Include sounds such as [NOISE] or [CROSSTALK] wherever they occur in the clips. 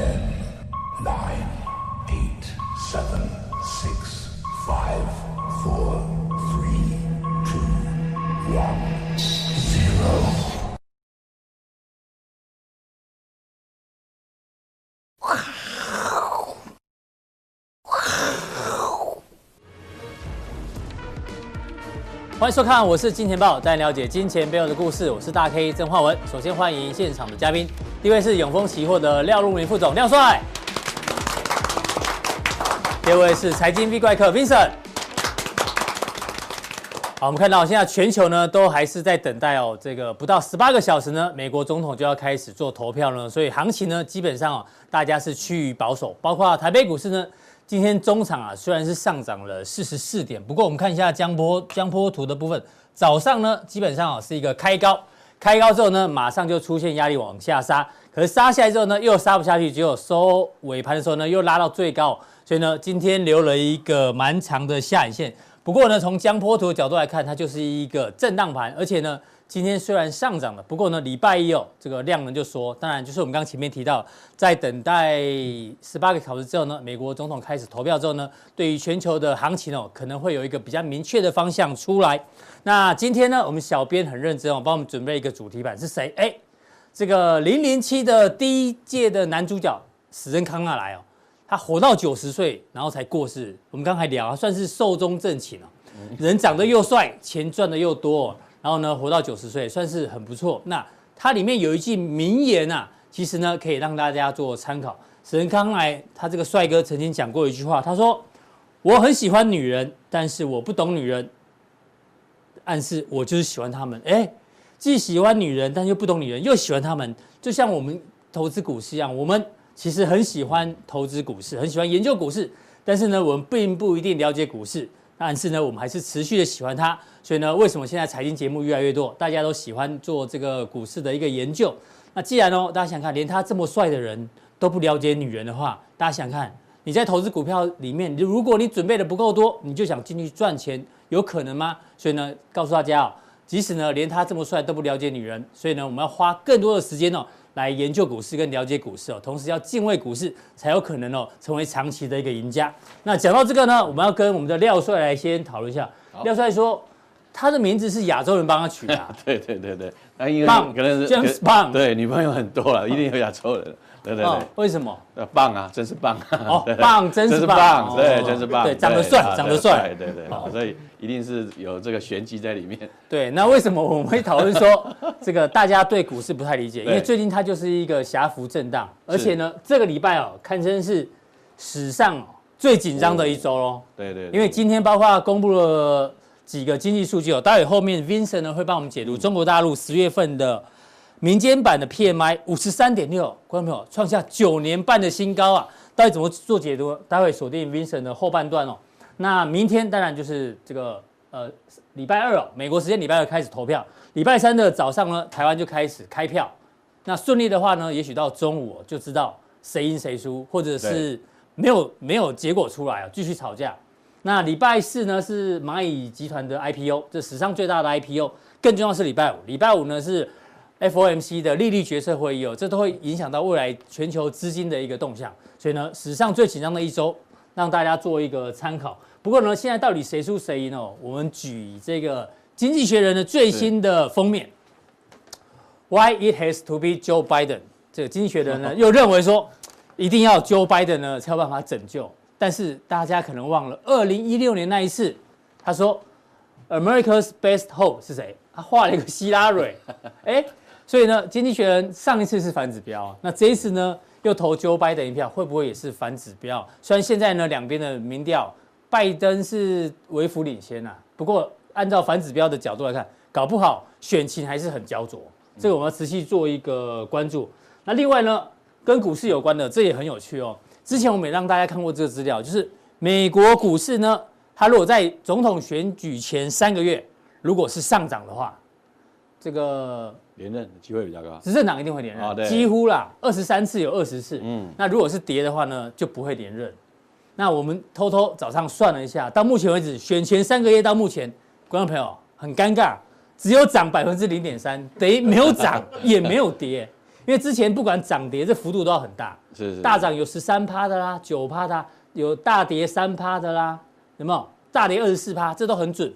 Ten, nine, eight, seven, six, five, four, three, two, one, zero. 欢迎收看，我是金钱爆，带你了解金钱背后的故事。我是大 K 曾焕文。首先欢迎现场的嘉宾，第第一位是永丰期货的廖路宁副总廖帅，第二位是财经 V 怪客 Vincent。好，我们看到现在全球呢都还是在等待哦，这个不到十八个小时呢，美国总统就要开始做投票了，所以行情呢基本上，大家是趋于保守，包括台北股市呢。今天中场啊，虽然是上涨了四十四点，不过我们看一下江波江波图的部分，早上呢基本上啊是一个开高，开高之后呢马上就出现压力往下杀，可是杀下来之后呢又杀不下去，只有收尾盘的时候呢又拉到最高，所以呢今天留了一个蛮长的下影线。不过呢从江波图的角度来看，它就是一个震荡盘，而且呢。今天虽然上涨了，不过呢，礼拜一哦，这个量能就说，当然就是我们刚前面提到，在等待十八个小时之后呢，美国总统开始投票之后呢，对于全球的行情哦，可能会有一个比较明确的方向出来。那今天呢，我们小编很认真哦，帮我们准备一个主题板是谁？哎，这个零零七的第一届的男主角史恩康纳来哦，他活到九十岁，然后才过世。我们刚才聊，算是寿终正寝哦，人长得又帅，钱赚的又多。然后呢，活到九十岁算是很不错。那它里面有一句名言啊，其实呢可以让大家做参考。史恩康来他这个帅哥曾经讲过一句话，他说：“我很喜欢女人，但是我不懂女人。”暗示我就是喜欢他们。哎，既喜欢女人，但又不懂女人，又喜欢他们，就像我们投资股市一样，我们其实很喜欢投资股市，很喜欢研究股市，但是呢，我们并不一定了解股市。但是呢，我们还是持续的喜欢他，所以呢，为什么现在财经节目越来越多，大家都喜欢做这个股市的一个研究？那既然哦，大家想看，连他这么帅的人都不了解女人的话，大家想看，你在投资股票里面，如果你准备的不够多，你就想进去赚钱，有可能吗？所以呢，告诉大家哦，即使呢连他这么帅都不了解女人，所以呢，我们要花更多的时间哦。来研究股市跟了解股市哦，同时要敬畏股市，才有可能哦成为长期的一个赢家。那讲到这个呢，我们要跟我们的廖帅来先讨论一下。廖帅说，他的名字是亚洲人帮他取的。[LAUGHS] 对对对对，那因为棒可能是 James Bond，对，女朋友很多了，一定有亚洲人。对对对，为什么？呃棒啊，真是棒！哦，[LAUGHS] 棒，真是棒！对，真是棒！对，长得帅，长得帅，对对，所以一定是有这个玄机在里面。对，那为什么我们会讨论说 [LAUGHS] 这个大家对股市不太理解？因为最近它就是一个狭幅震荡，而且呢，这个礼拜哦，堪称是史上最紧张的一周喽。对对，因为今天包括公布了几个经济数据哦，待会后面 Vincent 呢会帮我们解读中国大陆十月份的。民间版的 PMI 五十三点六，观众朋友创下九年半的新高啊！到底怎么做解读？待会锁定 Vincent 的后半段哦。那明天当然就是这个呃礼拜二哦，美国时间礼拜二开始投票，礼拜三的早上呢，台湾就开始开票。那顺利的话呢，也许到中午就知道谁赢谁输，或者是没有没有结果出来啊，继续吵架。那礼拜四呢是蚂蚁集团的 IPO，这史上最大的 IPO。更重要是礼拜五，礼拜五呢是。FOMC 的利率决策会议哦，这都会影响到未来全球资金的一个动向，所以呢，史上最紧张的一周，让大家做一个参考。不过呢，现在到底谁输谁赢哦？我们举这个《经济学人》的最新的封面，Why it has to be Joe Biden？这个《经济学人》呢 [LAUGHS] 又认为说，一定要 Joe Biden 呢才有办法拯救。但是大家可能忘了，二零一六年那一次，他说 America's best hope 是谁？他画了一个希拉蕊，[LAUGHS] 哎。所以呢，经济学人上一次是反指标，那这一次呢又投 Joe Biden 一票，会不会也是反指标？虽然现在呢两边的民调，拜登是微幅领先啊，不过按照反指标的角度来看，搞不好选情还是很焦灼。这个我们要持续做一个关注。那另外呢，跟股市有关的，这也很有趣哦。之前我们也让大家看过这个资料，就是美国股市呢，它如果在总统选举前三个月，如果是上涨的话，这个。连任的机会比较高，执政党一定会连任，哦、几乎啦，二十三次有二十次。嗯，那如果是跌的话呢，就不会连任。那我们偷偷早上算了一下，到目前为止，选前三个月到目前，观众朋友很尴尬，只有涨百分之零点三，等于没有涨也没有跌。因 [LAUGHS] 因为之前不管涨跌，这幅度都要很大，是是大涨有十三趴的啦，九趴的，有大跌三趴的啦，有没有？大跌二十四趴，这都很准。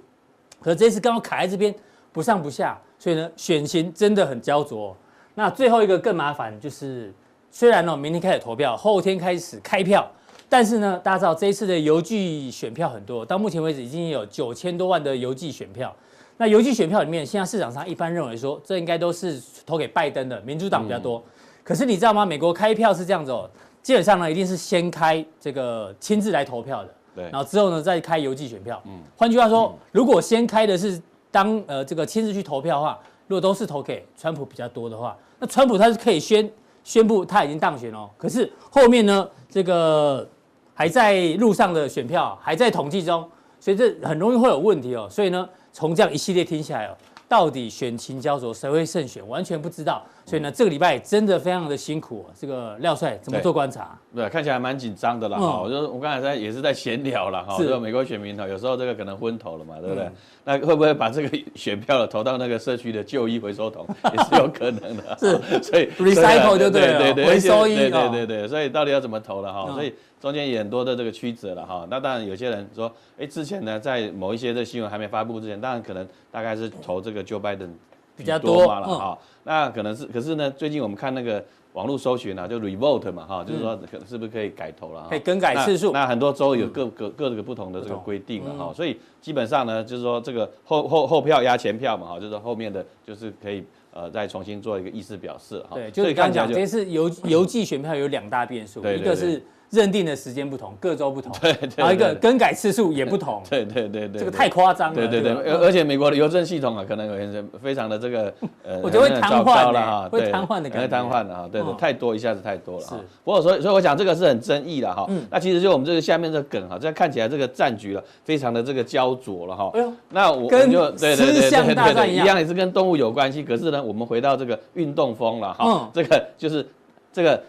可是这次刚好卡在这边，不上不下，所以呢，选情真的很焦灼。那最后一个更麻烦，就是虽然呢，明天开始投票，后天开始开票，但是呢，大家知道这一次的邮寄选票很多，到目前为止已经有九千多万的邮寄选票。那邮寄选票里面，现在市场上一般认为说，这应该都是投给拜登的，民主党比较多。可是你知道吗？美国开票是这样子哦，基本上呢，一定是先开这个亲自来投票的，对，然后之后呢再开邮寄选票。嗯，换句话说，如果先开的是当呃这个亲自去投票的话，如果都是投给川普比较多的话，那川普他是可以宣宣布他已经当选哦。可是后面呢，这个还在路上的选票还在统计中，所以这很容易会有问题哦。所以呢。从这样一系列听下来哦，到底选情焦灼，谁会胜选，完全不知道。所以呢，这个礼拜真的非常的辛苦。这个廖帅怎么做观察？对，对，看起来蛮紧张的啦。哈、嗯，我就我刚才在也是在闲聊了哈。就美国选民哈，有时候这个可能昏头了嘛，对不对？嗯、那会不会把这个选票了投到那个社区的旧衣回收桶，[LAUGHS] 也是有可能的。是，所以 recycle 就对了，对对对，回收衣。对对对对，所以到底要怎么投了哈？嗯、所以中间也很多的这个曲折了哈。那当然有些人说，哎，之前呢，在某一些的新闻还没发布之前，当然可能大概是投这个 Joe Biden。比较多嘛了哈，那可能是，可是呢，最近我们看那个网络搜寻啊，就 revote 嘛哈，就是说可能是不是可以改投了？可以更改次数。那很多州有各各各个不同的这个规定了哈，所以基本上呢，就是说这个后后后票压前票嘛哈，就是说后面的就是可以呃再重新做一个意思表示哈。对，就是刚刚讲，这次邮邮寄选票有两大变数，一个是。认定的时间不同，各州不同，对，对，然后一个更改次数也不同，对对对对，这个太夸张了，对对对，而且美国的邮政系统啊，可能有些非常的这个 [LAUGHS] 呃，我觉得会瘫痪了哈，会瘫痪的感觉，会瘫痪的哈，对对，太多一下子太多了哈。不过所以所以我讲这个是很争议的哈，那其实就我们这个下面这个梗哈，这看起来这个战局了，非常的这个焦灼了哈。哎呦，那我们就对对对对对，一样。也是跟动物有关系，可是呢，我们回到这个运动风了哈，这个就是这个。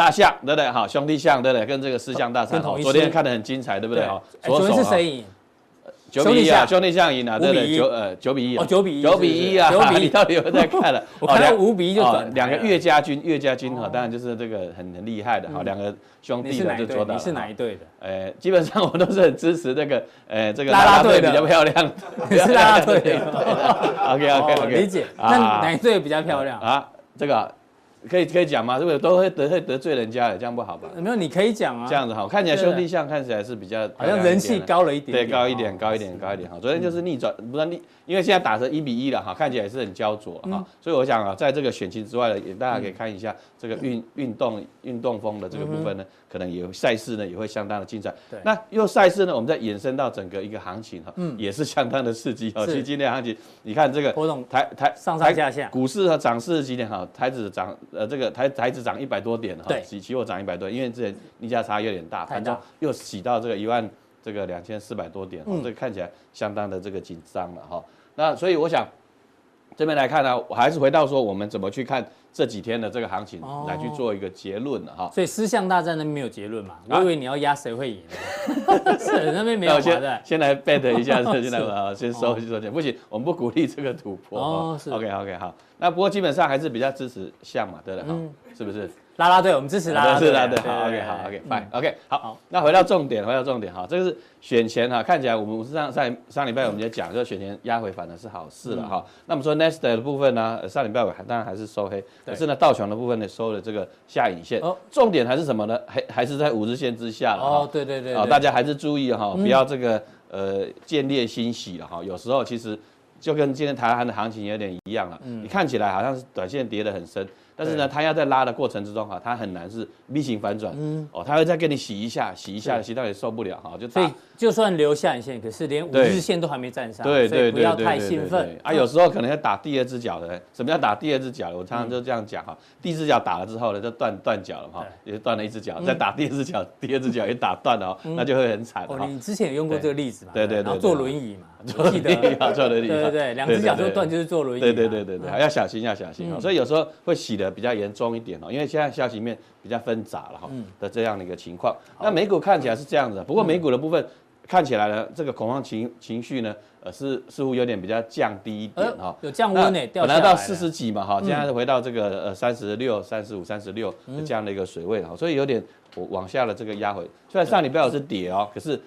大象对不对？好，兄弟象对不对？跟这个四象大战，昨天看的很精彩，对不对？好，昨天是谁赢？九比一啊，兄弟象赢了，对不对？九呃九比一哦，九比一，九比一啊，你到底有没有在看了？[LAUGHS] 我看到五比一就转。两个岳家军，岳家军哈，当然就是这个很很厉害的哈，两个兄弟的就做到。你是哪一队的？呃，基本上我都是很支持这个呃这个拉拉队比较漂亮。[LAUGHS] 你是拉拉队的？OK OK OK，理解。那哪一队比较漂亮啊？这个。可以可以讲吗？是不是都会得会得罪人家的？这样不好吧？没有，你可以讲啊。这样子好，看起来兄弟像看起来是比较好像人气高了一点。对，高一点，高一点，高一点好。昨天就是逆转，不是逆，因为现在打成一比一了哈，看起来也是很焦灼哈。所以我想啊，在这个选情之外呢，也大家可以看一下这个运运动运动风的这个部分呢，可能也赛事呢也会相当的精彩。对。那又赛事呢，我们再延伸到整个一个行情哈，嗯也是相当的刺激哈。其实今天行情，你看这个台台上上下下，股市和涨势几点哈？台指涨呃这个台台。一直涨一百多点哈，期期货涨一百多，因为之前逆价差有点大，反正又洗到这个一万这个两千四百多点，这个看起来相当的这个紧张了哈。那所以我想这边来看呢，我还是回到说我们怎么去看这几天的这个行情来去做一个结论的哈。所以思象大战那边没有结论嘛？我以为你要压谁会赢，[LAUGHS] 是那边没有。我先先来 bet 一下，先来啊，[LAUGHS] 先收一收钱，不行，我们不鼓励这个突破。哦，OK OK 好。那不过基本上还是比较支持象嘛，对不对？是不是？拉拉队，我们支持拉拉队。是拉队，好，OK，好，OK，Bye，OK，好。那回到重点，回到重点哈，这个是选前哈，看起来我们上上上礼拜我们也讲，就选前压回反而是好事了哈。那么说 Nasdaq 的部分呢，上礼拜我当然还是收黑，可是呢道琼的部分呢收了这个下影线。哦。重点还是什么呢？还还是在五日线之下了。哦，对对对。啊，大家还是注意哈，不要这个呃见猎欣喜了哈。有时候其实。就跟今天台湾的行情有点一样了，你看起来好像是短线跌得很深。但是呢，它要在拉的过程之中哈，它很难是 V 型反转，嗯，哦，它会再给你洗一下，洗一下，洗到你受不了哈，就所以就算留下影线，可是连五日线都还没站上，对对对，不要太兴奋。啊。有时候可能要打第二只脚的，什么叫打第二只脚？我常常就这样讲哈，第一只脚打了之后呢，就断断脚了哈，也断了一只脚，再打第二只脚，第二只脚也打断了，那就会很惨。哦，你之前有用过这个例子嘛？对对对，坐轮椅嘛，坐轮椅啊，坐轮椅，对对对，两只脚都断就是坐轮椅，对对对对对，要小心要小心啊。所以有时候会洗的比较严重一点哦。因为现在消息面比较纷杂了哈的这样的一个情况，那美股看起来是这样子，不过美股的部分看起来呢，这个恐慌情情绪呢，呃，是似乎有点比较降低一点哈，有降温诶，本来到四十几嘛哈，现在回到这个呃三十六、三十五、三十六这样的一个水位哈，所以有点往下的这个压回。虽然上礼拜五是跌哦，可是。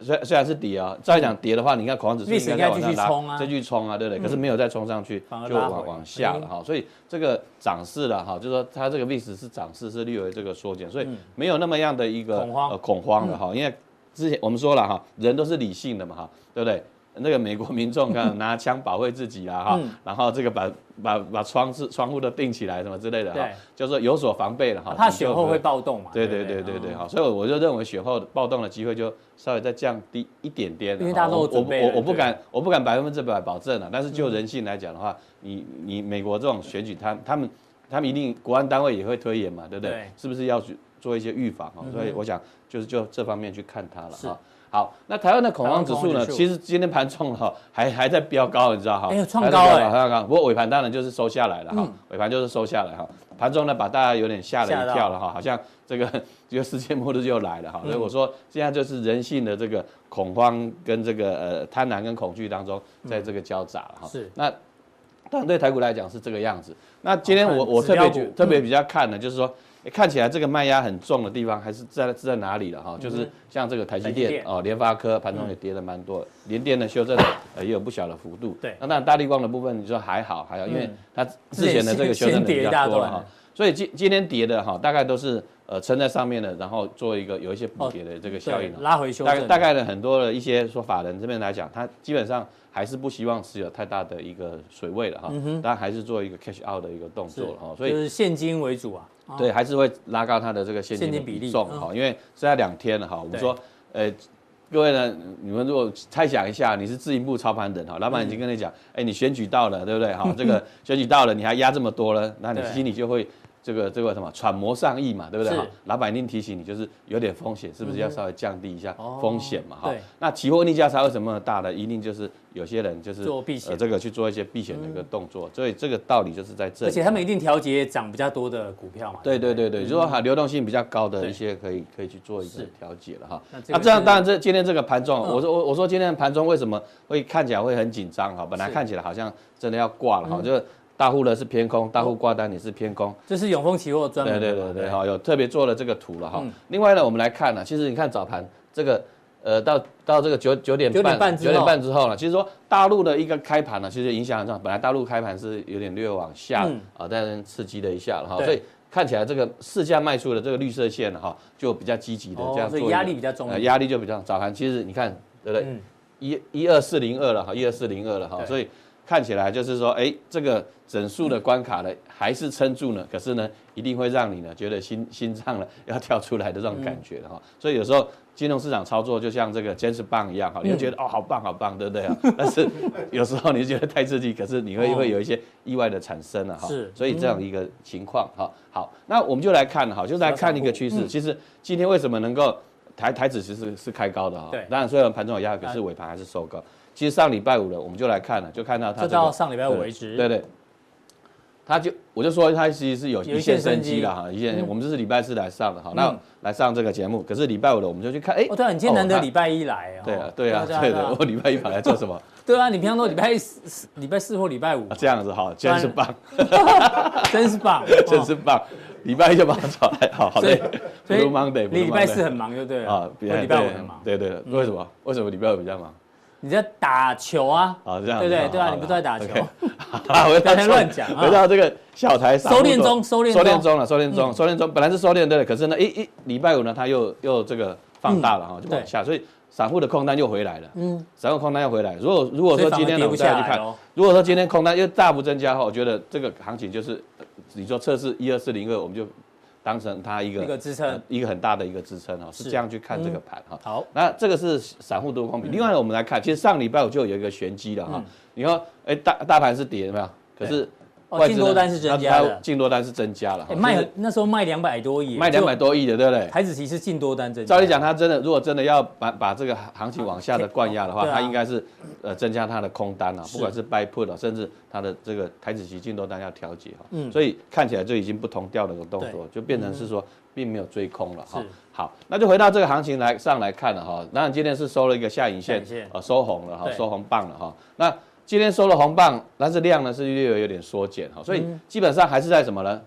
虽虽然是跌啊，再讲跌的话，你看恐慌指数应该再往上拉，继续冲啊，对不对？可是没有再冲上去，就往往下了哈。所以这个涨势了哈，就是说它这个 VIX 是涨势是略微这个缩减，所以没有那么样的一个恐慌的哈。因为之前我们说了哈，人都是理性的嘛哈，对不对？那个美国民众啊 [LAUGHS] 拿枪保卫自己啦哈，然后这个把把把窗子窗户都钉起来什么之类的哈，就是有所防备了哈。怕雪后会暴动嘛？对对对对对哈，所以我就认为雪后暴动的机会就稍微再降低一点点。因为大家都准备了。我我我不敢我不敢百分之百保证了，但是就人性来讲的话，你你美国这种选举，他他们他们一定国安单位也会推演嘛，对不对？是不是要去做一些预防啊？所以我想就是就这方面去看它了哈。好，那台湾的恐慌指数呢？其实今天盘中哈 [LAUGHS] 还 [LAUGHS] 还在飙高，你知道哈？哎呦，创高哎！创高，不过尾盘当然就是收下来了哈。尾盘就是收下来哈。盘中呢，把大家有点吓了一跳了哈，好像这个 [LAUGHS] 这个世界末日就来了哈。所以我说现在就是人性的这个恐慌跟这个呃贪婪跟恐惧当中，在这个交杂了哈。是。那当然对台股来讲是这个样子。那今天我我特别特别比较看的就是说。看起来这个卖压很重的地方还是在是在哪里了哈？就是像这个台积电哦，联发科盘中也跌了蛮多的，联电的修正呃也有不小的幅度。对，那当然大力光的部分你说还好还好，因为它之前的这个修正的比较多了哈，所以今今天跌的哈大概都是呃撑在上面的，然后做一个有一些补跌的这个效应，拉回修正。大大概的很多的一些说法人这边来讲，他基本上。还是不希望持有太大的一个水位了哈，但还是做一个 cash out 的一个动作了哈，所以就是现金为主啊，对，还是会拉高它的这个现金比例重哈，因为现在两天了哈，我们说，呃，各位呢，你们如果猜想一下，你是自营部操盘人哈，老板已经跟你讲，哎，你选举到了，对不对哈？这个 [LAUGHS] 选举到了，你还压这么多了，那你心里就会。这个这个什么揣摩上意嘛，对不对？是老板一定提醒你，就是有点风险，是不是要稍微降低一下风险嘛？哈、嗯。那期货逆价差为什么那么大呢？一定就是有些人就是做避险，呃，这个去做一些避险的一个动作，嗯、所以这个道理就是在这里。而且他们一定调节涨比较多的股票嘛。对对对对，就是说哈，流动性比较高的一些可以可以去做一个调节了哈。那这样当然这今天这个盘中，我说我我说今天的盘中为什么会看起来会很紧张哈？本来看起来好像真的要挂了哈，就。大户呢是偏空，大户挂单也是偏空，这是永丰期货专门对对对对，好，有特别做了这个图了哈。另外呢，我们来看呢，其实你看早盘这个，呃，到到这个九九点半九点半之后呢，其实说大陆的一个开盘呢，其实影响很重。本来大陆开盘是有点略往下啊，但刺激了一下了哈，所以看起来这个市价卖出的这个绿色线哈，就比较积极的这样做，压力比较重，压力就比较早盘。其实你看对不对？一一二四零二了哈，一二四零二了哈，所以。看起来就是说，哎，这个整数的关卡呢，还是撑住呢。可是呢，一定会让你呢觉得心心脏呢要跳出来的这种感觉的哈。所以有时候金融市场操作就像这个尖石棒一样哈，你会觉得哦好棒好棒，对不对啊？[LAUGHS] 但是有时候你就觉得太刺激，可是你会会有一些意外的产生了哈。是，所以这样一个情况哈。好，那我们就来看哈，就来看一个趋势。其实今天为什么能够台台指其实是是开高的哈？对，当然虽然盘中有压，可是尾盘还是收高。其实上礼拜五了，我们就来看了，就看到它、这个。到上礼拜五为止。对对，他就我就说他其实是有一线生机了哈，一线。我们这是礼拜四来上的哈，那来上这个节目。可是礼拜五了，我们就去看，哎，哦对啊，你今天难得礼拜一来啊。对啊对啊对的，我礼拜一跑来做什么？对啊，你平常都礼拜四、礼拜四或礼拜五。这样子哈，真是棒，[LAUGHS] 真是棒，[LAUGHS] 真是棒。礼拜一就把它找来，好好累。所以礼拜四很忙，就对了。啊，礼拜五很忙。对对，为什么？为什么礼拜五比较忙？你在打球啊？啊，这样对对对啊，你不是在打球？[LAUGHS] 啊，我在乱讲。回到这个小台收敛中，收敛收敛中了，收敛中，收敛中。本来是收敛对的，可是呢，一一礼拜五呢，它又又这个放大了哈，就往下，所以散户的空单又回来了。嗯，散户空单又回来。如果如果说今天我们再去看，如果说今天空单又大幅增加的话，我觉得这个行情就是，你说测试一二四零二，我们就。当成它一个一个支撑，一个很大的一个支撑哈，是这样去看这个盘哈。好，那这个是散户多空比。另外呢，我们来看，其实上礼拜我就有一个玄机了哈。你看，哎，大大盘是跌的没有？可是哦，净多单是增加的，净多单是增加了。卖那时候卖两百多亿，卖两百多亿的，对不对？台子期是净多单增加。照理讲，它真的如果真的要把把这个行情往下的灌压的话，它应该是呃增加它的空单啊，不管是 buy put 甚至它的这个台子期净多单要调节哈。嗯。所以看起来就已经不同调的一个动作，就变成是说并没有追空了哈。好，那就回到这个行情来上来看了哈。当然今天是收了一个下影线，呃，收红了哈，收红棒了哈。那今天收了红棒，但是量呢是略有有点缩减哈，所以基本上还是在什么呢？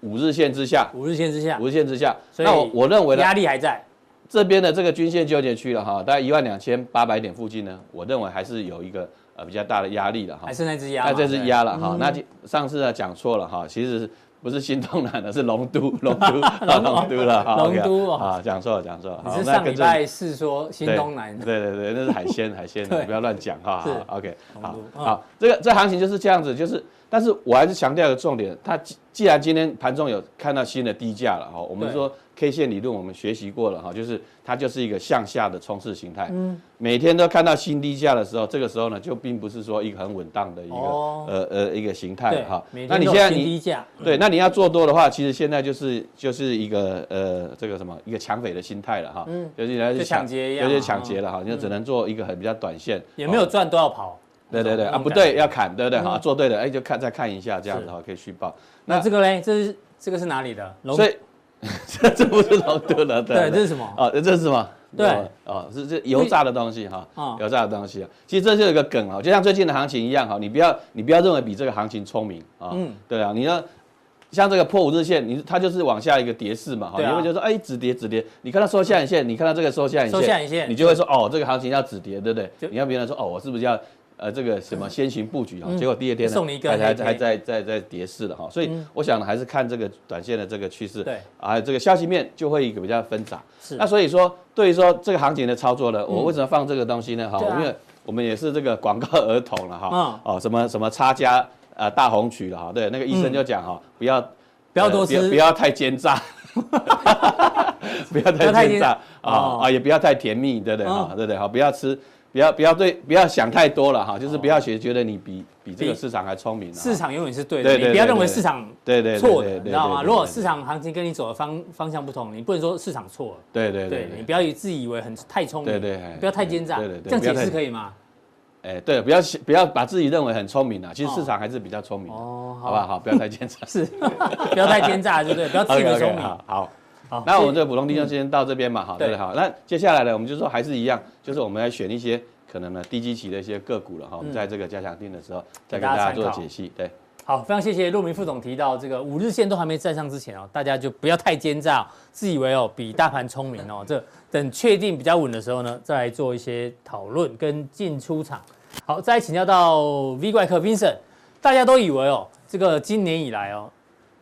五日线之下，五日线之下，五日线之下。那我我认为呢，压力还在这边的这个均线纠结区了哈，大概一万两千八百点附近呢，我认为还是有一个呃比较大的压力的哈。还是那只压，那这只压了哈。那上次呢讲错了哈，其实是。不是新东南的，是龙都，[LAUGHS] 龙都，龙都了，龙都啊，讲错了，讲错了。你是上礼拜是说新东南？对对对，那是海鲜，海鲜，[LAUGHS] 不要乱讲哈。OK，好，好，这个这行情就是这样子，就是，但是我还是强调一个重点，它既既然今天盘中有看到新的低价了哈，我们说。K 线理论我们学习过了哈，就是它就是一个向下的冲刺形态。嗯，每天都看到新低价的时候，这个时候呢就并不是说一个很稳当的一个呃呃一个形态哈。那你现在你对，那你要做多的话，其实现在就是就是一个呃这个什么一个抢匪的心态了哈。嗯，就是来抢劫一样，有点抢劫了哈，你就只能做一个很比较短线。也没有赚都要跑。对对对啊，不对要砍，对不对哈？做对的哎就看再看一下这样子哈，可以续报。那这个嘞，这是这个是哪里的？所以。这 [LAUGHS] 这不是龙都了，对，这是什么？啊，这是什么？对，哦，是这油炸的东西哈，油炸的东西啊。其实这就有一个梗啊，就像最近的行情一样哈，你不要你不要认为比这个行情聪明啊。嗯，对啊，你要像这个破五日线，你它就是往下一个跌势嘛哈，你会觉得说哎，止跌止跌，你看它收下影线，你看到这个收下影线，收下影线，你就会说哦，这个行情要止跌，对不对？你要别人说哦，我是不是要？呃，这个什么先行布局啊，结果第二天呢，还还还在在在跌势了哈，所以我想还是看这个短线的这个趋势，对啊，这个消息面就会一个比较纷杂。是，那所以说，对于说这个行情的操作呢，我为什么放这个东西呢？哈，因为我们也是这个广告 [LAUGHS] 儿童了哈，哦，什么什么差价呃大红曲了哈，对，那个医生就讲哈，不要不要多吃，不要太奸诈，[LAUGHS] 不要太奸诈啊啊，也不要太甜蜜，对不对哈？对不对？好，不要吃。不要不要对，不要想太多了哈，就是不要学觉得你比比这个市场还聪明。市场永远是对的，你不要认为市场对对错的，你知道吗？如果市场行情跟你走的方方向不同，你不能说市场错了。对对对，你不要以自以为很太聪明，对对，不要太奸诈，这样解释可以吗？哎，对，不要不要把自己认为很聪明啊，其实市场还是比较聪明的，哦，好不好？好，不要太奸诈，[LAUGHS] 是，[LAUGHS] 不要太奸诈，对不对？不要自以为 [LAUGHS] 聪明，好。好，那我们这个普通弟兄先到这边嘛，好，对，好，那接下来呢，我们就说还是一样，就是我们来选一些可能呢低基期的一些个股了哈，我们在这个加强定的时候再给大家做解析，对。好，非常谢谢陆明副总提到这个五日线都还没站上之前哦，大家就不要太奸诈，自以为哦比大盘聪明哦，这等确定比较稳的时候呢，再来做一些讨论跟进出场。好，再来请教到 V 怪客 Vincent，大家都以为哦，这个今年以来哦，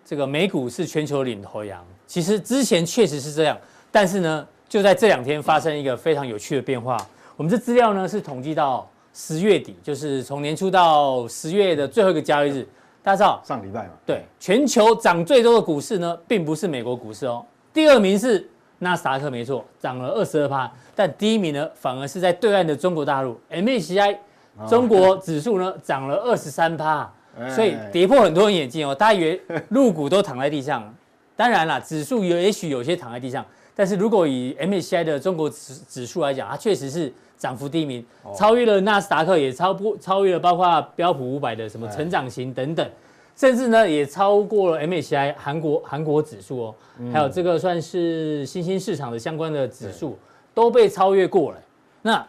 这个美股是全球领头羊。其实之前确实是这样，但是呢，就在这两天发生一个非常有趣的变化。我们这资料呢是统计到十月底，就是从年初到十月的最后一个交易日。大家知道上礼拜嘛？对，全球涨最多的股市呢，并不是美国股市哦。第二名是纳斯达克，没错，涨了二十二趴。但第一名呢，反而是在对岸的中国大陆，MSCI 中国指数呢涨了二十三趴，所以跌破很多人眼镜哦。大家以为入股都躺在地上。当然啦，指数有也许有些躺在地上，但是如果以 MSCI 的中国指指数来讲，它确实是涨幅第一名，超越了纳斯达克，也超不超越了包括标普五百的什么成长型等等，甚至呢也超过了 MSCI 韩国韩国指数哦，还有这个算是新兴市场的相关的指数都被超越过了。那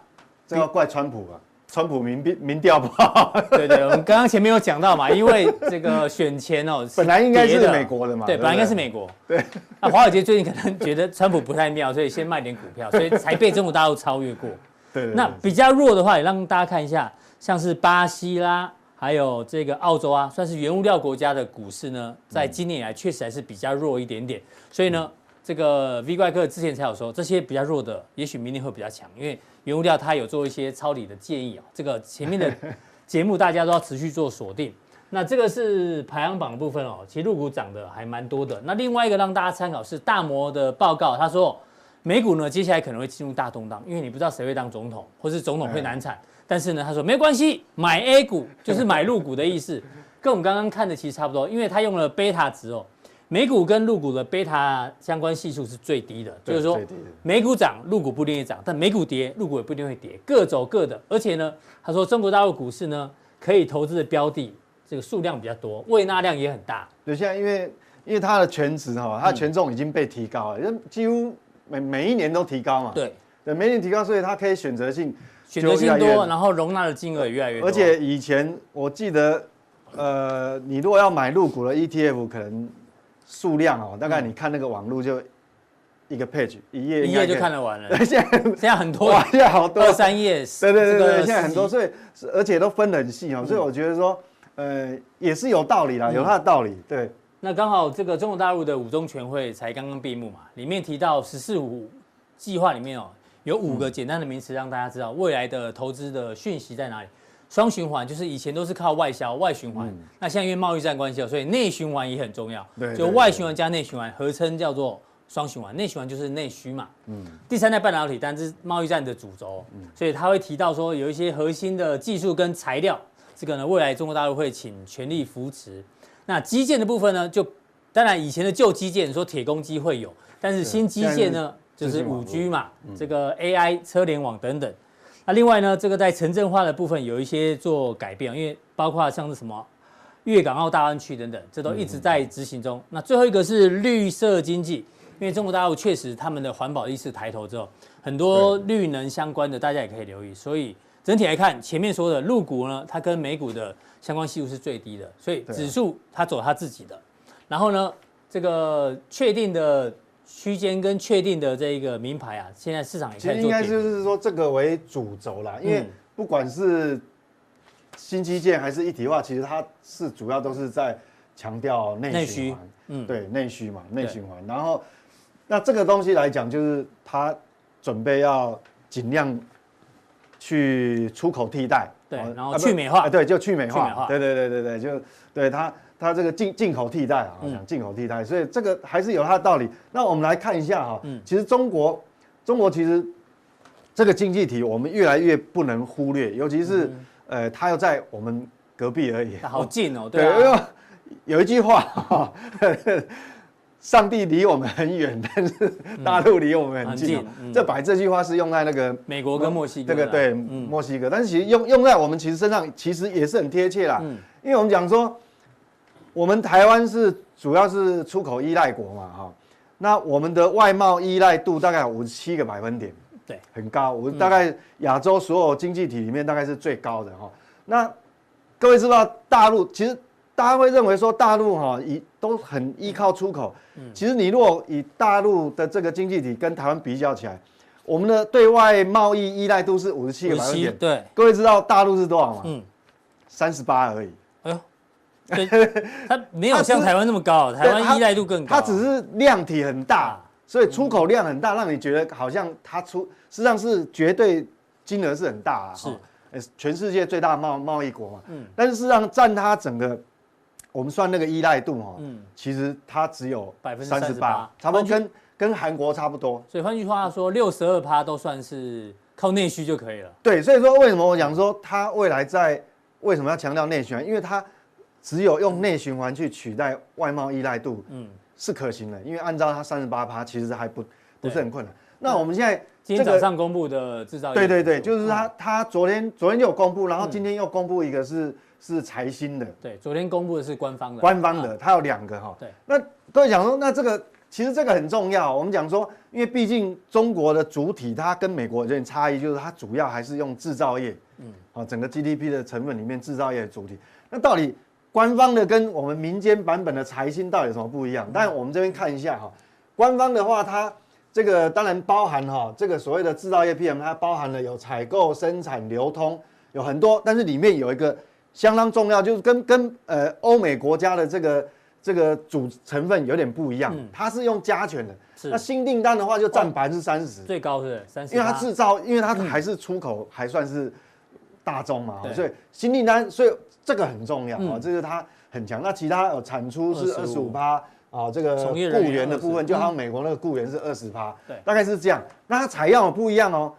这要怪川普吧？川普民民民调不好，对对，我们刚刚前面有讲到嘛，[LAUGHS] 因为这个选前哦，本来应该是美国的嘛，对，本来应该是美国，对。那华尔街最近可能觉得川普不太妙，所以先卖点股票，[LAUGHS] 所以才被中国大陆超越过。对。那比较弱的话，也让大家看一下，像是巴西啦，还有这个澳洲啊，算是原物料国家的股市呢，在今年以来确实还是比较弱一点点。所以呢，这个 V 怪客之前才有说，这些比较弱的，也许明年会比较强，因为。原物料它有做一些抄底的建议啊，这个前面的 [LAUGHS] 节目大家都要持续做锁定。那这个是排行榜的部分哦，其实入股涨的还蛮多的。那另外一个让大家参考是大摩的报告，他说美股呢接下来可能会进入大动荡，因为你不知道谁会当总统，或是总统会难产。但是呢，他说没关系，买 A 股就是买入股的意思。跟我们刚刚看的其实差不多，因为他用了贝塔值哦。美股跟陆股的贝塔相关系数是最低的，就是说美股涨，陆股不一定会涨，但美股跌，陆股也不一定会跌，各走各的。而且呢，他说中国大陆股市呢，可以投资的标的这个数量比较多，未纳量也很大。对，现在因为因为它的权值哈，它的权重已经被提高了，嗯、几乎每每一年都提高嘛。对，对，每年提高，所以它可以选择性选择性多，然后容纳的金额也越来越多。而且以前我记得，呃，你如果要买入股的 ETF，可能。数量哦，大概你看那个网络就一个 page 一页一页就看得完了。[LAUGHS] 现在现在很多，现在好多二三页。对对对对，现在很多，所以而且都分得很细哦，所以我觉得说，呃，也是有道理啦，有它的道理。对。那刚好这个中国大陆的五中全会才刚刚闭幕嘛，里面提到“十四五”计划里面哦，有五个简单的名词让大家知道未来的投资的讯息在哪里。双循环就是以前都是靠外销外循环，嗯、那现在因为贸易战关系，所以内循环也很重要。对，就外循环加内循环合称叫做双循环。内循环就是内需嘛。嗯。第三代半导体，但是贸易战的主轴，嗯、所以他会提到说有一些核心的技术跟材料，这个呢未来中国大陆会请全力扶持。那基建的部分呢，就当然以前的旧基建说铁公鸡会有，但是新基建呢就是五 G 嘛，嗯、这个 AI 车联网等等。那另外呢，这个在城镇化的部分有一些做改变，因为包括像是什么粤港澳大湾区等等，这都一直在执行中。那最后一个是绿色经济，因为中国大陆确实他们的环保意识抬头之后，很多绿能相关的大家也可以留意。所以整体来看，前面说的陆股呢，它跟美股的相关系数是最低的，所以指数它走它自己的。然后呢，这个确定的。区间跟确定的这一个名牌啊，现在市场也其实应该就是说这个为主轴啦，因为不管是新基建还是一体化，其实它是主要都是在强调内循环，嗯，对，内需嘛，内循环。然后那这个东西来讲，就是它准备要尽量去出口替代，对，然后去美化，对，就去美化，对对对对对，就对它。它这个进进口替代啊，我想进口替代，所以这个还是有它的道理。那我们来看一下哈，其实中国，中国其实这个经济体我们越来越不能忽略，尤其是呃，它又在我们隔壁而已，好近哦。对，因为有一句话哈，[LAUGHS] 上帝离我们很远，但是大陆离我们很近。这把这句话是用在那个美国跟墨西哥，这个对，墨西哥，但是其实用用在我们其实身上，其实也是很贴切啦。因为我们讲说。我们台湾是主要是出口依赖国嘛，哈，那我们的外贸依赖度大概有五十七个百分点，对，很高。我大概亚洲所有经济体里面大概是最高的哈。那各位知道大陆，其实大家会认为说大陆哈以都很依靠出口，其实你如果以大陆的这个经济体跟台湾比较起来，我们的对外贸易依赖度是五十七个百分点，对。各位知道大陆是多少吗？嗯，三十八而已。对，[LAUGHS] 它没有像台湾那么高，台湾依赖度更高。它只是量体很大，所以出口量很大，让你觉得好像它出，实际上是绝对金额是很大啊。是，全世界最大的贸贸易国嘛。嗯。但是事实上占它整个，我们算那个依赖度哈，嗯，其实它只有百分之三十八，差不多跟跟韩国差不多。所以换句话说，六十二趴都算是靠内需就可以了。对，所以说为什么我讲说它未来在为什么要强调内需？因为它。只有用内循环去取代外贸依赖度，嗯，是可行的，因为按照它三十八趴，其实还不不是很困难。那我们现在今天早上公布的制造业，对对对，就是他他昨天昨天就有公布，然后今天又公布一个是是财新的，对，昨天公布的是官方的，官方的，它有两个哈。对，那各位讲说，那这个其实这个很重要。我们讲说，因为毕竟中国的主体它跟美国有点差异，就是它主要还是用制造业，嗯，好，整个 GDP 的成分里面制造业的主体，那到底？官方的跟我们民间版本的财新到底有什么不一样？但我们这边看一下哈，官方的话，它这个当然包含哈，这个所谓的制造业 PM，它包含了有采购、生产、流通，有很多，但是里面有一个相当重要，就是跟跟呃欧美国家的这个这个主成分有点不一样，它是用加权的。那新订单的话就占百分之三十，最高是三十，因为它制造，因为它还是出口还算是大宗嘛，所以新订单，所以。这个很重要啊，这个它很强。那其他有产出是二十五。趴啊，这个雇员的部分，就好像美国那个雇员是二十趴，对，大概是这样。那它采样不一样哦，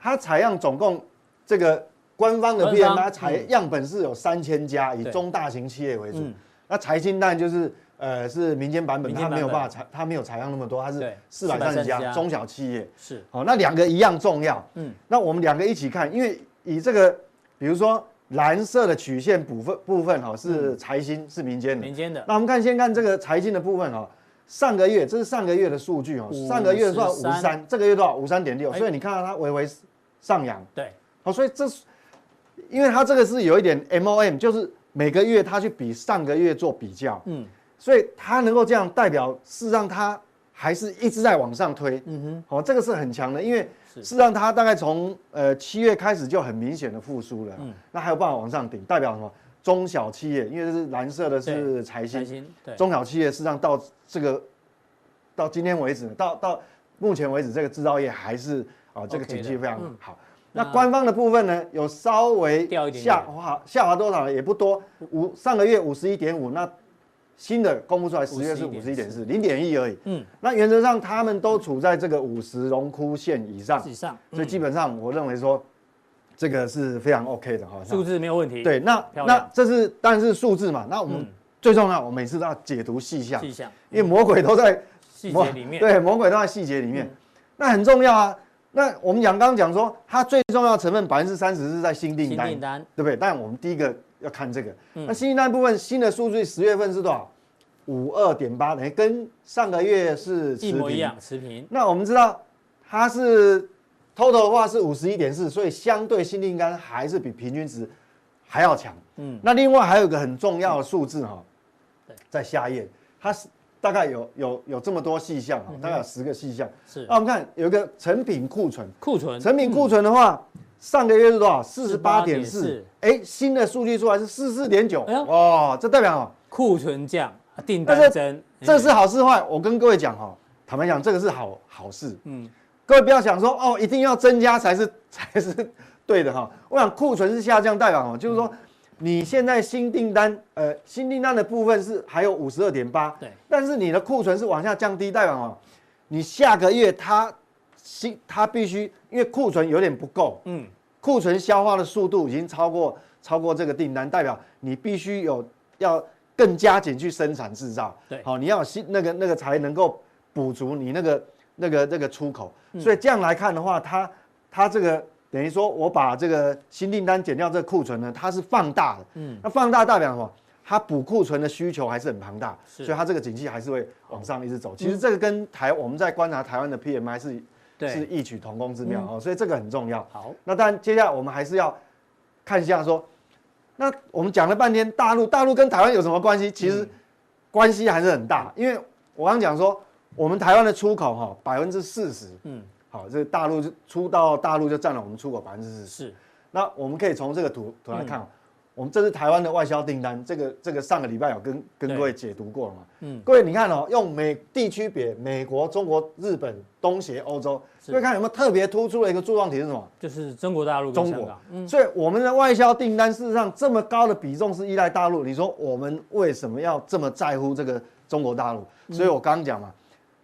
它采样总共这个官方的 PMI 采样本是有三千家，以中大型企业为主。那财新当然就是呃是民间版本，它没有办法采，它没有采样那么多，它是四百三十家中小企业。是，好，那两个一样重要。嗯，那我们两个一起看，因为以这个，比如说蓝色的曲线部分部分哈是财新是民间的，民间的。那我们看先看这个财经的部分哈，上个月这是上个月的数据哦，上个月算五十三，这个月多少？五三点六，所以你看到它微微上扬。对，好，所以这是。因为它这个是有一点 MOM，就是每个月它去比上个月做比较，嗯，所以它能够这样代表，事实上它还是一直在往上推，嗯哼，好，这个是很强的，因为事实上它大概从呃七月开始就很明显的复苏了，嗯，那还有办法往上顶，代表什么？中小企业，因为这是蓝色的是财新，对，中小企业事实上到这个到今天为止，到到目前为止，这个制造业还是啊这个景气非常好。那官方的部分呢，有稍微掉一点下滑，下滑多少呢？也不多，五上个月五十一点五，那新的公布出来十月是五十一点四，零点一而已。嗯，那原则上他们都处在这个五十荣枯线以上，以上，所以基本上我认为说这个是非常 OK 的哈，数字没有问题。对，那那这是当然是数字嘛，那我们最重要，我每次都要解读细项，细项，因为魔鬼都在细节里面，对，魔鬼都在细节里面，那很重要啊。那我们讲刚刚讲说，它最重要的成分百分之三十是在新订单，单对不对？但我们第一个要看这个。嗯、那新订单部分新的数据十月份是多少？五二点八，等于跟上个月是一模一样，持平。那我们知道它是 total 的话是五十一点四，所以相对新订单还是比平均值还要强。嗯。那另外还有一个很重要的数字哈，对，在下页，它是。大概有有有这么多细项啊，大概有十个细项。是，那我们看有一个成品库存，库存，成品库存的话，上个月是多少？四十八点四。哎，新的数据出来是四十四点九。哇，这代表？库存降，订单增。这是好是坏？我跟各位讲哈，坦白讲，这个是好好事。嗯，各位不要想说哦，一定要增加才是才是对的哈。我想库存是下降，代表什么？就是说。你现在新订单，呃，新订单的部分是还有五十二点八，对，但是你的库存是往下降低，代表哦，你下个月它新它必须，因为库存有点不够，嗯，库存消化的速度已经超过超过这个订单，代表你必须有要更加紧去生产制造，对，好，你要新那个那个才能够补足你那个那个那个出口，所以这样来看的话，它它这个。等于说，我把这个新订单减掉这个库存呢，它是放大的。嗯，那放大代表什么？它补库存的需求还是很庞大，所以它这个景气还是会往上一直走。其实这个跟台我们在观察台湾的 PMI 是是异曲同工之妙哦，所以这个很重要。好，那当然接下来我们还是要看一下说，那我们讲了半天大陆，大陆跟台湾有什么关系？其实关系还是很大，因为我刚讲说，我们台湾的出口哈百分之四十，嗯。好，这个大陆就出到大陆就占了我们出口百分之四十。是，那我们可以从这个图图来看，我们这是台湾的外销订单，这个这个上个礼拜有跟跟各位解读过了嘛？嗯，各位你看哦，用美地区别，美国、中国、日本、东协、欧洲，各位看有没有特别突出的一个柱状体是什么？就是中国大陆。中国。嗯，所以我们的外销订单事实上这么高的比重是依赖大陆，你说我们为什么要这么在乎这个中国大陆？所以我刚刚讲嘛。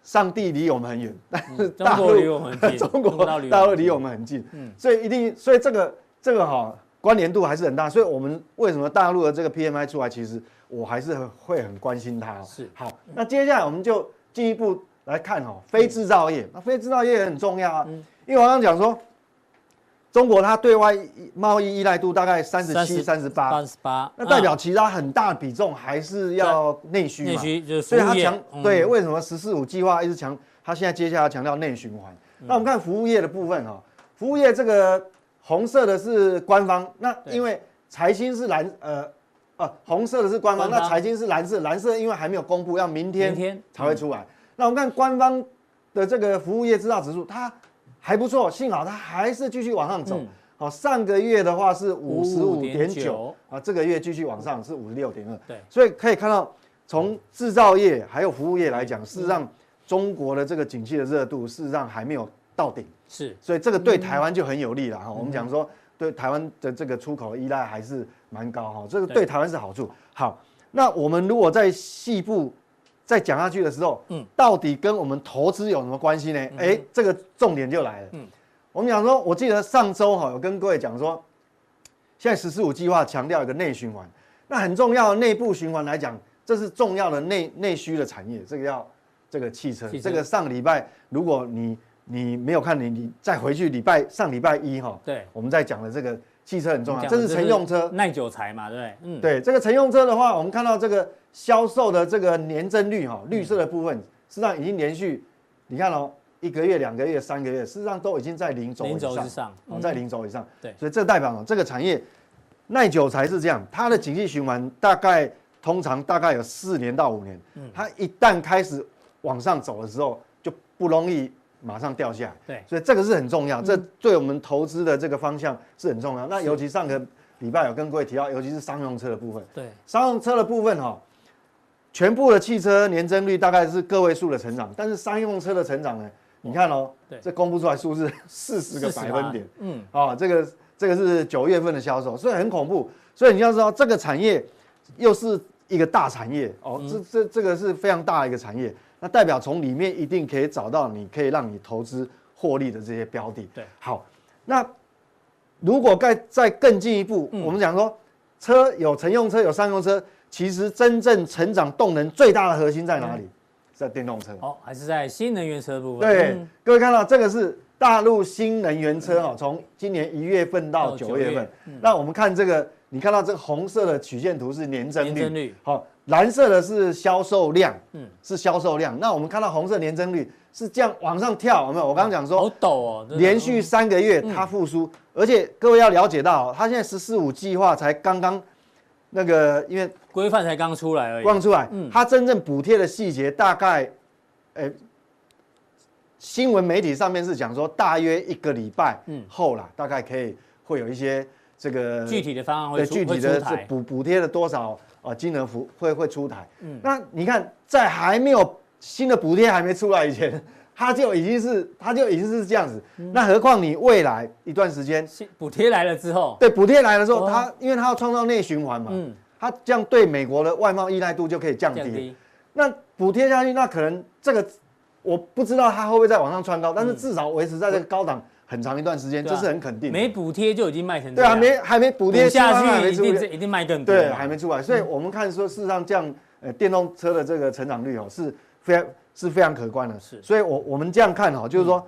上帝离我们很远，但是大陆离我们很近，[LAUGHS] 中国大陆离我们很近，嗯，所以一定，所以这个这个哈关联度还是很大。所以我们为什么大陆的这个 PMI 出来，其实我还是会很关心它。是好，那接下来我们就进一步来看哈，非制造业，那非制造业也很重要啊，因为我刚刚讲说。中国它对外贸易依赖度大概三十七、三十八，三十八，那代表其他很大比重还是要内需嘛？内需就是，所以它强对，为什么“十四五”计划一直强？它现在接下来强调内循环。那我们看服务业的部分哈，服务业这个红色的是官方，那因为财经是蓝呃啊红色的是官方，那财经是蓝色，蓝色因为还没有公布，要明天才会出来。那我们看官方的这个服务业制造指数，它。还不错，幸好它还是继续往上走。好，上个月的话是五十五点九啊，这个月继续往上是五十六点二。对，所以可以看到，从制造业还有服务业来讲，事实上中国的这个景气的热度事实上还没有到顶。是，所以这个对台湾就很有利了哈。我们讲说，对台湾的这个出口依赖还是蛮高哈，这个对台湾是好处。好，那我们如果在细部。再讲下去的时候，嗯，到底跟我们投资有什么关系呢？哎、嗯，这个重点就来了。嗯，我们讲说，我记得上周哈有跟各位讲说，现在“十四五”计划强调一个内循环，那很重要的内部循环来讲，这是重要的内内需的产业。这个要这个汽车，汽车这个上礼拜如果你你没有看你你再回去礼拜上礼拜一哈，对，我们在讲的这个汽车很重要，这是乘用车耐久材嘛，对不对？嗯，对，这个乘用车的话，我们看到这个销售的这个年增率哈，绿色的部分实际上已经连续，你看哦。一个月、两个月、三个月，事实上都已经在零轴以上，零轴以上。对，所以这代表这个产业耐久材是这样，它的景气循环大概通常大概有四年到五年。嗯，它一旦开始往上走的时候，就不容易马上掉下来。对，所以这个是很重要，这对我们投资的这个方向是很重要。那尤其上个礼拜有跟各位提到，尤其是商用车的部分。对，商用车的部分哈，全部的汽车年增率大概是个位数的成长，但是商用车的成长呢？你看哦，对，这公布出来数字四十个百分点，嗯，啊，这个这个是九月份的销售，所以很恐怖。所以你要知道，这个产业又是一个大产业哦，这这这个是非常大的一个产业，那代表从里面一定可以找到你可以让你投资获利的这些标的。对，好，那如果再再更进一步，我们讲说，车有乘用车有商用车，其实真正成长动能最大的核心在哪里？在电动车哦，还是在新能源车部分？对，嗯、各位看到这个是大陆新能源车哦，从今年一月份到九月份。嗯、那我们看这个，你看到这个红色的曲线图是年增率，年增率。好，蓝色的是销售量，嗯，是销售量。那我们看到红色年增率是这样往上跳，有没有？我刚刚讲说，好陡哦，连续三个月它复苏，嗯、而且各位要了解到，它现在“十四五”计划才刚刚。那个，因为规范才刚出来而已，刚出来，嗯，它真正补贴的细节大概，欸，新闻媒体上面是讲说大约一个礼拜后啦，大概可以会有一些这个具体的方案会具体的补补贴了多少啊金额服会会出台，嗯，那你看在还没有新的补贴还没出来以前。它就已经是，它就已经是这样子。嗯、那何况你未来一段时间，补贴来了之后，对，补贴来了之后，它因为它要创造内循环嘛，嗯，它这样对美国的外贸依赖度就可以降低。降低。那补贴下去，那可能这个我不知道它会不会再往上窜高，但是至少维持在这个高档很长一段时间，这是很肯定。没补贴就已经卖成。对啊，没还没补贴下去，一定一定卖更多。对，还没出来，所以我们看说，事实上这样，呃，电动车的这个成长率哦，是非常。是非常可观的，是，所以我我们这样看哈，就是说，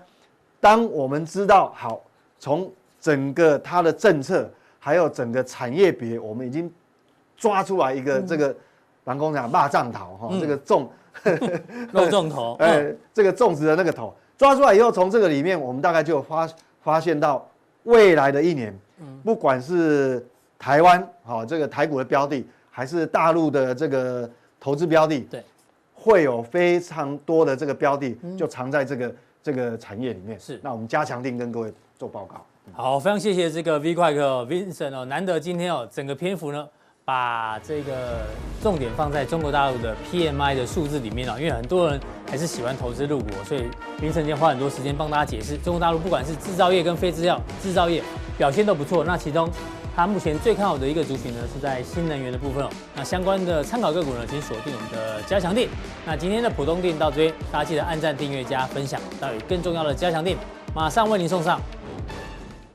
当我们知道好，从整个它的政策，还有整个产业别，我们已经抓出来一个这个，办公讲骂藏头哈，这个种，[LAUGHS] 肉粽头，哎，这个种植的那个头，抓出来以后，从这个里面，我们大概就发发现到未来的一年，不管是台湾好这个台股的标的，还是大陆的这个投资标的，对。会有非常多的这个标的，就藏在这个这个产业里面。是，那我们加强定跟各位做报告。好，非常谢谢这个 V 怪客 Vincent 哦，难得今天哦，整个篇幅呢，把这个重点放在中国大陆的 PMI 的数字里面哦，因为很多人还是喜欢投资入股，所以凌晨间花很多时间帮大家解释，中国大陆不管是制造业跟非制药制造业表现都不错，那其中。它目前最看好的一个族群呢，是在新能源的部分哦。那相关的参考个股呢，请锁定我们的加强店。那今天的普通錠到这边，大家记得按赞、订阅、加分享。到有更重要的加强店，马上为您送上。